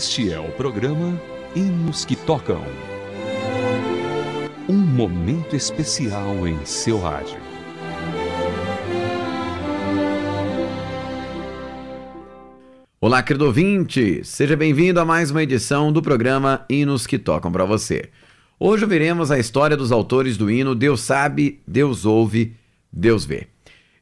Este é o programa Hinos que Tocam. Um momento especial em seu rádio. Olá, querido ouvinte! Seja bem-vindo a mais uma edição do programa Hinos que Tocam para você. Hoje veremos a história dos autores do hino Deus Sabe, Deus Ouve, Deus Vê.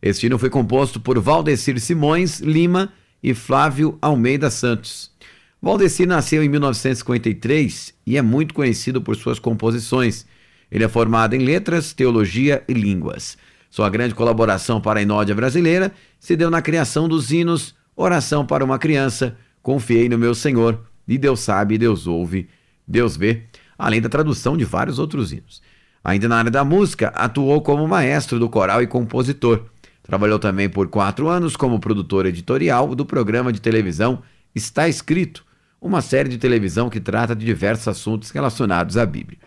Este hino foi composto por Valdecir Simões Lima e Flávio Almeida Santos. Valdecir nasceu em 1953 e é muito conhecido por suas composições. Ele é formado em letras, teologia e línguas. Sua grande colaboração para a Inódia brasileira se deu na criação dos hinos Oração para uma Criança, Confiei no Meu Senhor e Deus Sabe, Deus Ouve, Deus Vê, além da tradução de vários outros hinos. Ainda na área da música, atuou como maestro do coral e compositor. Trabalhou também por quatro anos como produtor editorial do programa de televisão Está Escrito, uma série de televisão que trata de diversos assuntos relacionados à Bíblia.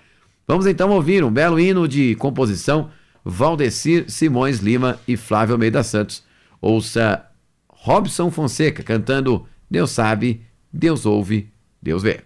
Vamos então ouvir um belo hino de composição Valdecir Simões Lima e Flávio Almeida Santos. Ouça Robson Fonseca cantando Deus sabe, Deus ouve, Deus vê.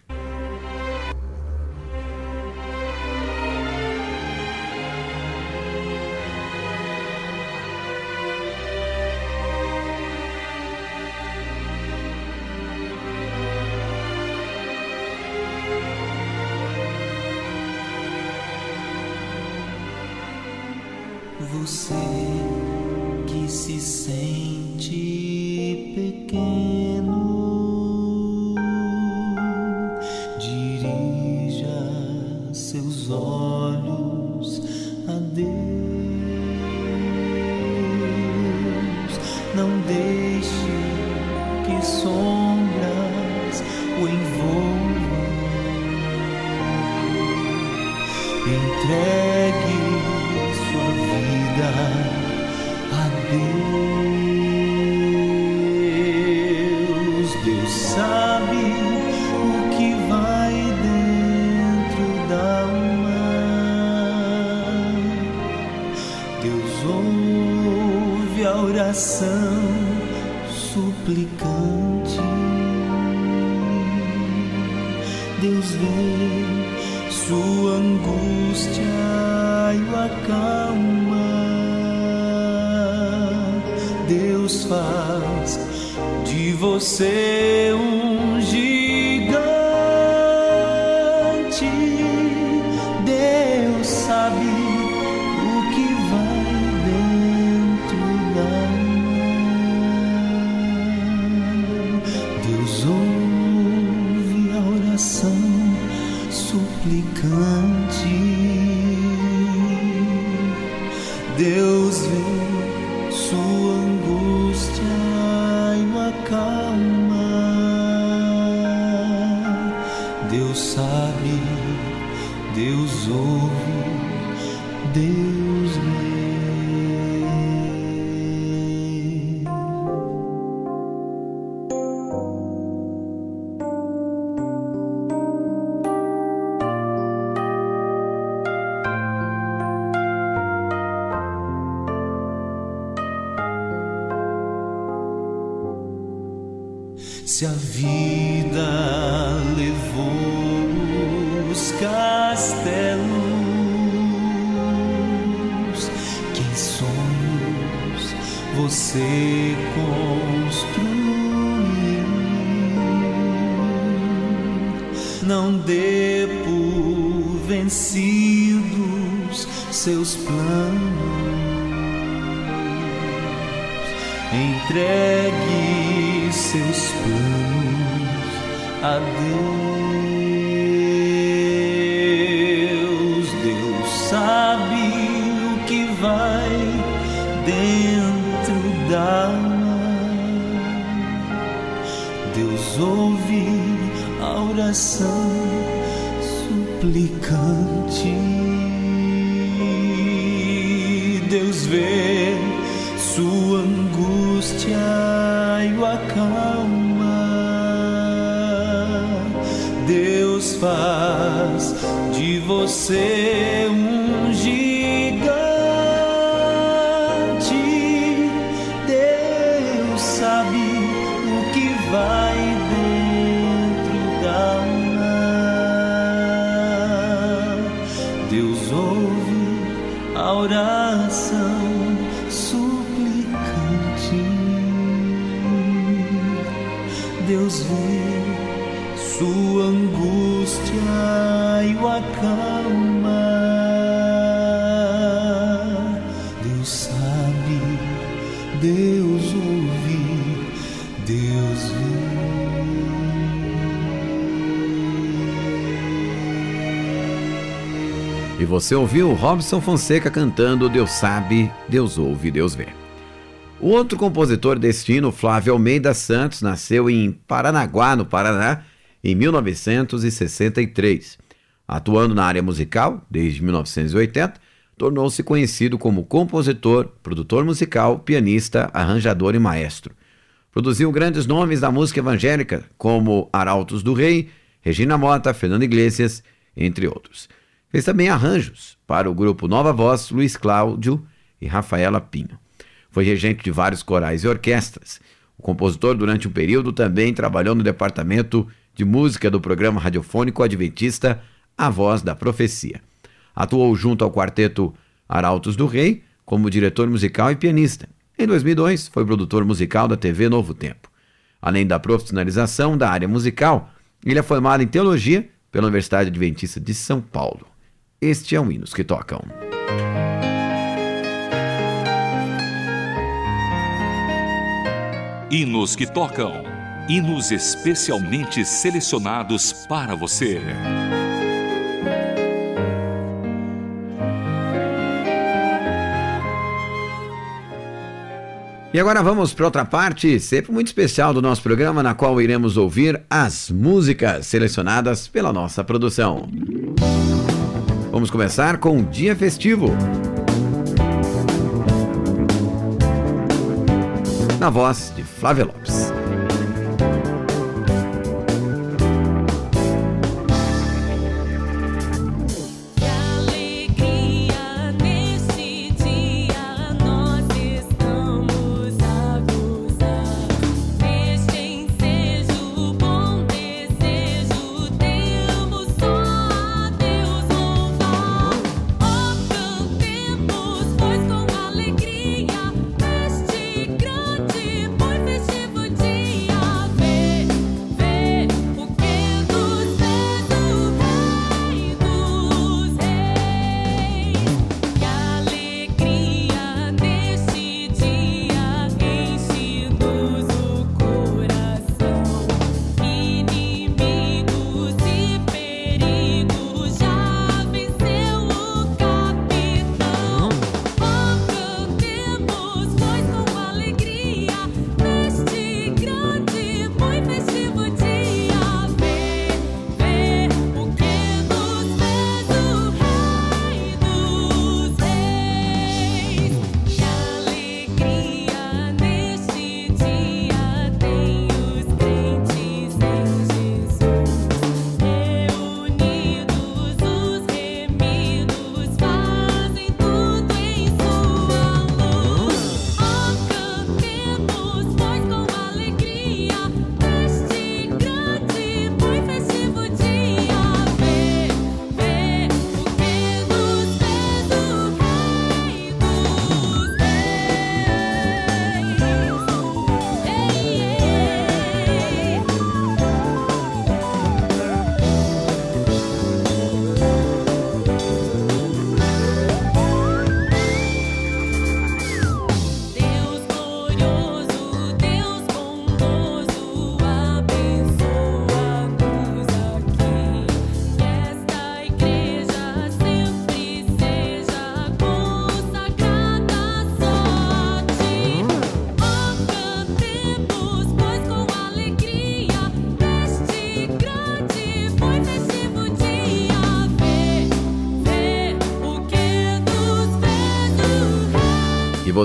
Se a vida levou os castelos que em sonhos você construiu, não dê por vencidos seus planos. Entregue seus planos a Deus. Deus sabe o que vai dentro da. Deus ouve a oração suplicante. Deus vê sua angústia e o acalma. Deus faz de você um gigante. Deus sabe o que vai dentro da alma. Deus ouve a oração suplicante. Deus vê sua angústia e o acalma. Deus sabe, Deus ouve, Deus vê. E você ouviu Robson Fonseca cantando Deus sabe, Deus ouve, Deus vê. O outro compositor destino, Flávio Almeida Santos, nasceu em Paranaguá, no Paraná, em 1963. Atuando na área musical desde 1980, tornou-se conhecido como compositor, produtor musical, pianista, arranjador e maestro. Produziu grandes nomes da música evangélica, como Arautos do Rei, Regina Mota, Fernando Iglesias, entre outros. Fez também arranjos para o grupo Nova Voz, Luiz Cláudio e Rafaela Pinho. Foi regente de vários corais e orquestras. O compositor, durante um período, também trabalhou no departamento de música do programa radiofônico adventista A Voz da Profecia. Atuou junto ao quarteto Arautos do Rei como diretor musical e pianista. Em 2002, foi produtor musical da TV Novo Tempo. Além da profissionalização da área musical, ele é formado em teologia pela Universidade Adventista de São Paulo. Este é o Hinos que Tocam. Hinos que tocam. Hinos especialmente selecionados para você. E agora vamos para outra parte, sempre muito especial do nosso programa, na qual iremos ouvir as músicas selecionadas pela nossa produção. Vamos começar com o Dia Festivo. Na voz de Flávia Lopes.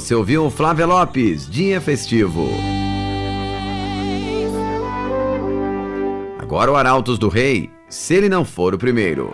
Você ouviu Flávia Lopes, Dia Festivo. Agora o Arautos do Rei, se ele não for o primeiro.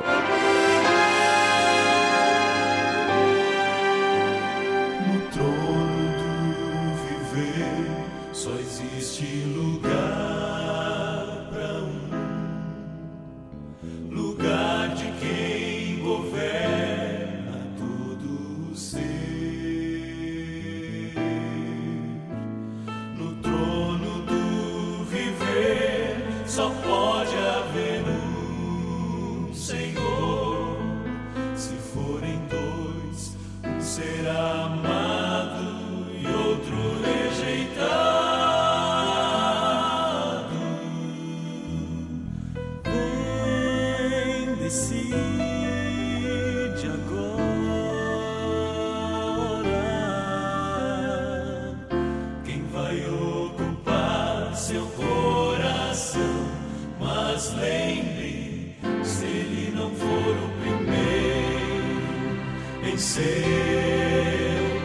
seu coração, mas lembre, se ele não for o primeiro em seu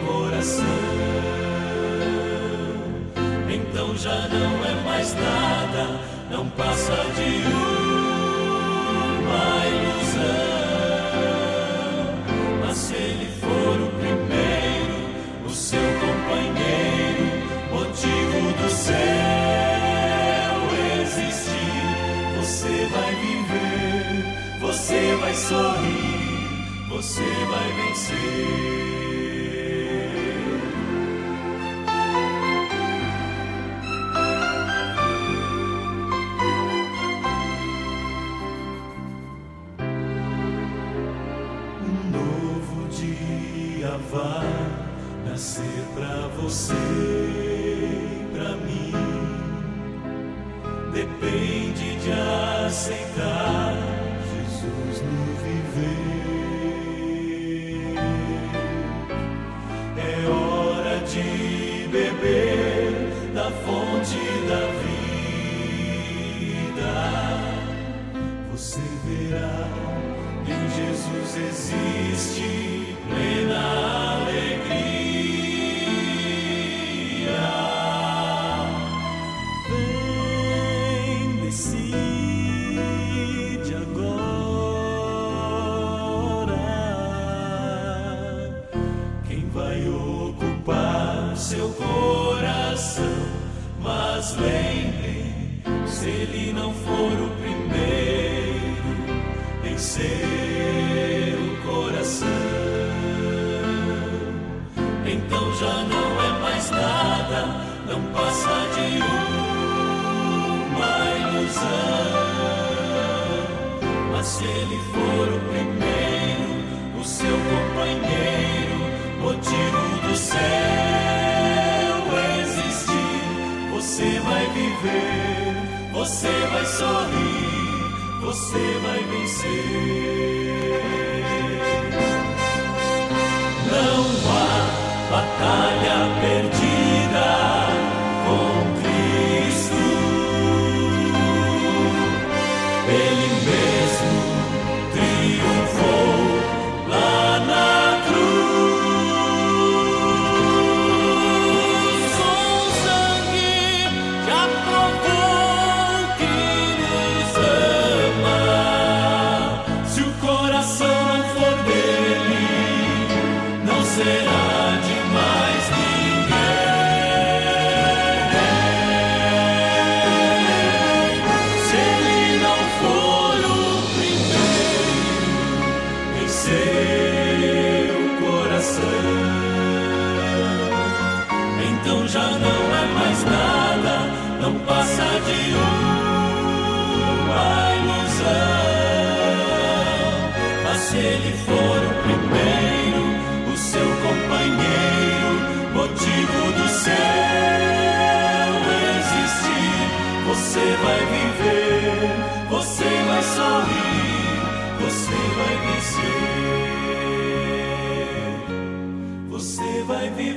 coração, então já não é mais nada, não passa de um. sing the slave. você vai vencer. Não há batalha perdida.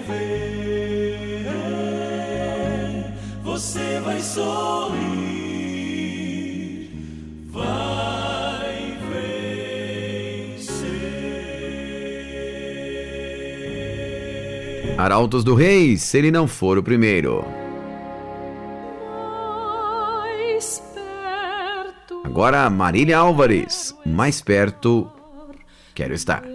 ver, você vai sorrir, vai vencer. Arautos do Rei, se ele não for o primeiro. Agora Marília Álvares, mais perto quero estar.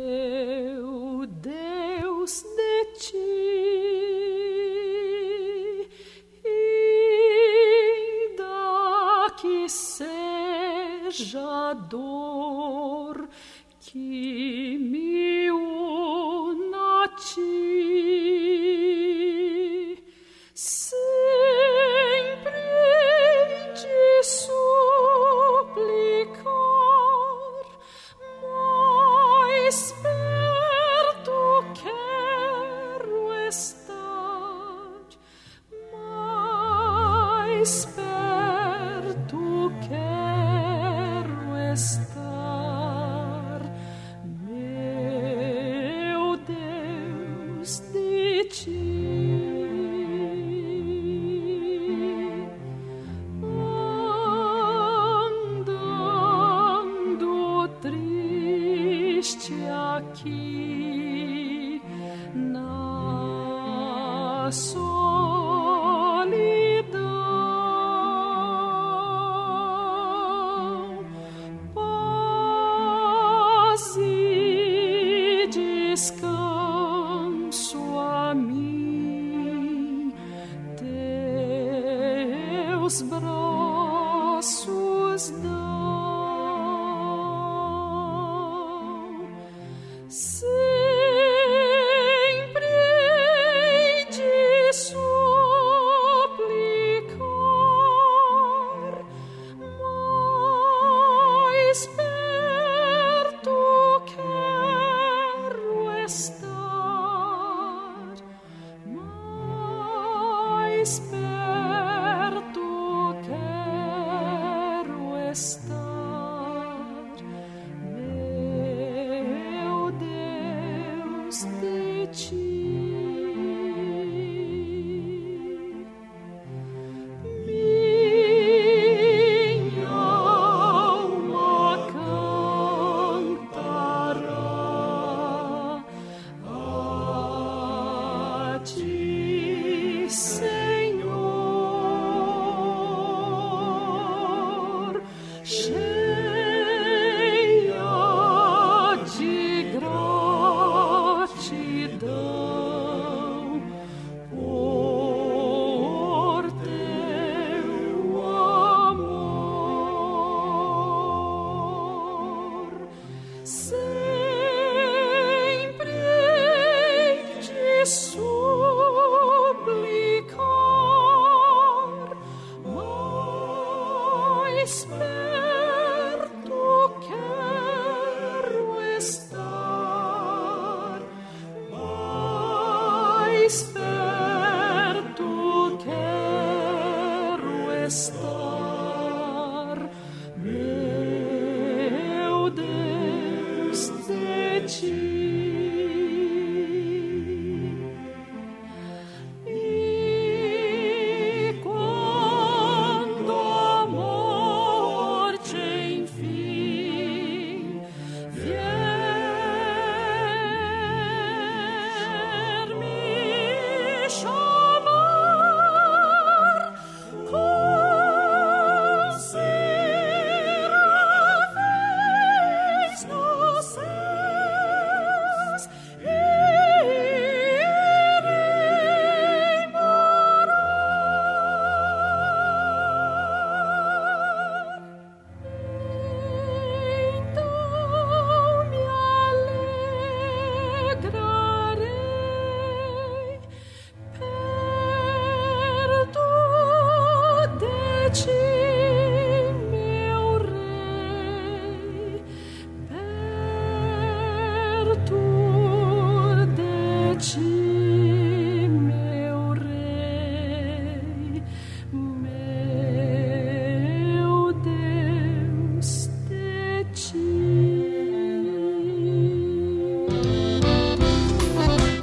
But.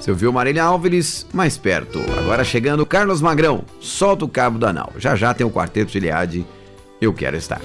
Você ouviu Marília Álvares mais perto. Agora chegando Carlos Magrão, solta o cabo da nau. Já já tem o quarteto de Iliade, eu quero estar.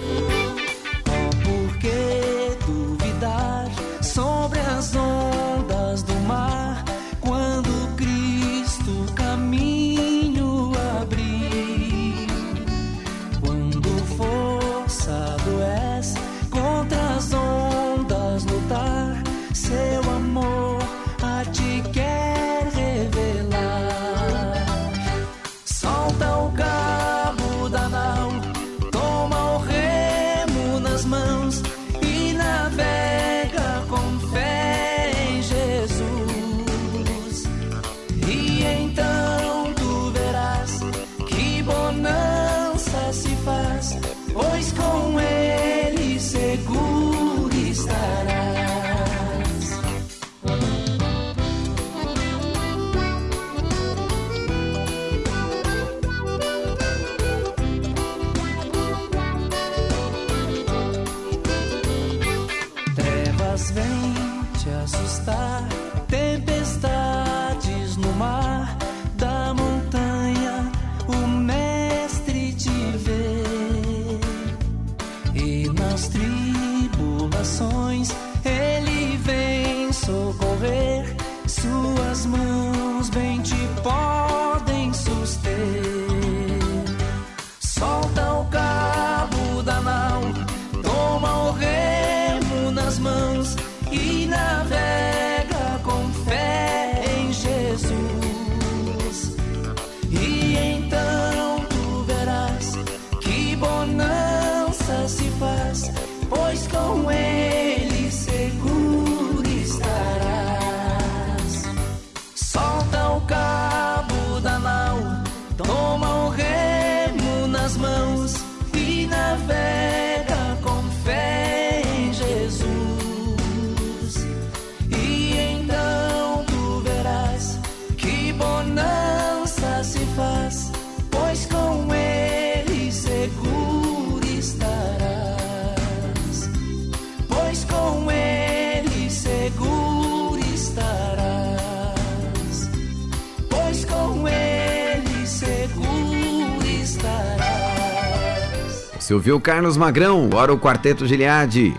Você ouviu Carlos Magrão, ora o Quarteto Giliade.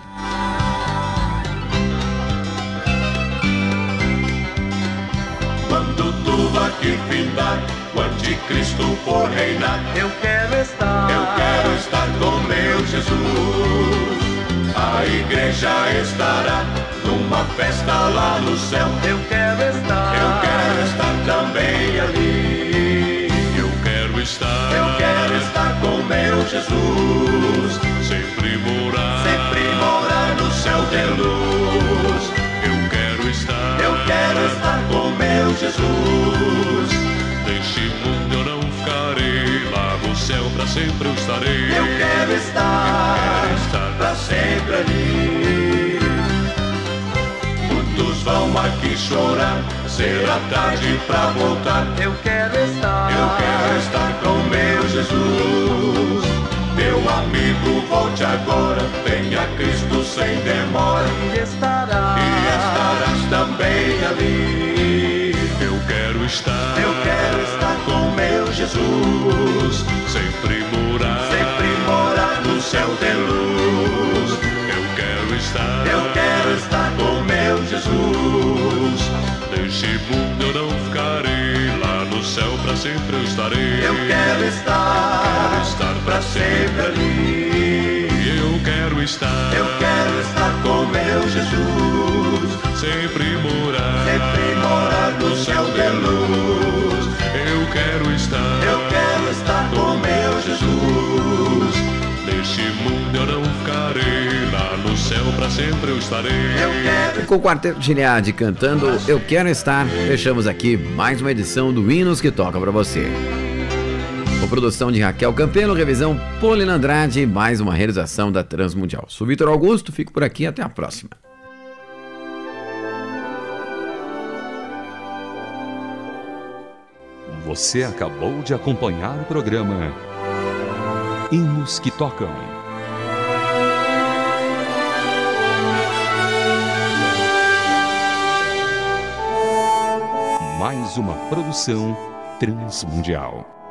Quando tudo aqui findar, o anticristo for reinar, Eu quero estar. eu quero estar com meu Jesus. A igreja estará numa festa lá no céu. Eu quero estar. Jesus. Sempre morar. Sempre morar no céu de luz. Eu quero estar. Eu quero estar com meu Jesus. Neste mundo eu não ficarei. Lá no céu pra sempre eu estarei. Eu quero estar. Eu quero estar pra sempre ali. Muitos vão aqui chorar, será tarde pra voltar. Eu quero estar. Eu quero estar com meu Jesus. Meu amigo, volte agora, venha Cristo sem demora. E estará. E estarás também ali. Eu quero estar, eu quero estar com meu Jesus. Sempre morar, sempre morar no céu de luz. Eu quero estar, eu quero estar com meu Jesus. Neste mundo eu não ficarei, lá no céu pra sempre eu estarei. Eu quero estar, quero estar sempre ali. Eu quero estar, eu quero estar com meu Jesus. Sempre morar, sempre morar no céu de luz. Eu quero estar, eu quero estar com meu Jesus. Neste mundo eu não ficarei, lá no céu pra sempre eu estarei. Eu quero Com o Quarteto Giliade cantando Eu Quero Estar, fechamos aqui mais uma edição do Hinos que Toca pra você. Com produção de Raquel Campelo, revisão Paulina Andrade, mais uma realização da Transmundial. Sou Vitor Augusto, fico por aqui, até a próxima. Você acabou de acompanhar o programa Hinos que Tocam. Mais uma produção transmundial.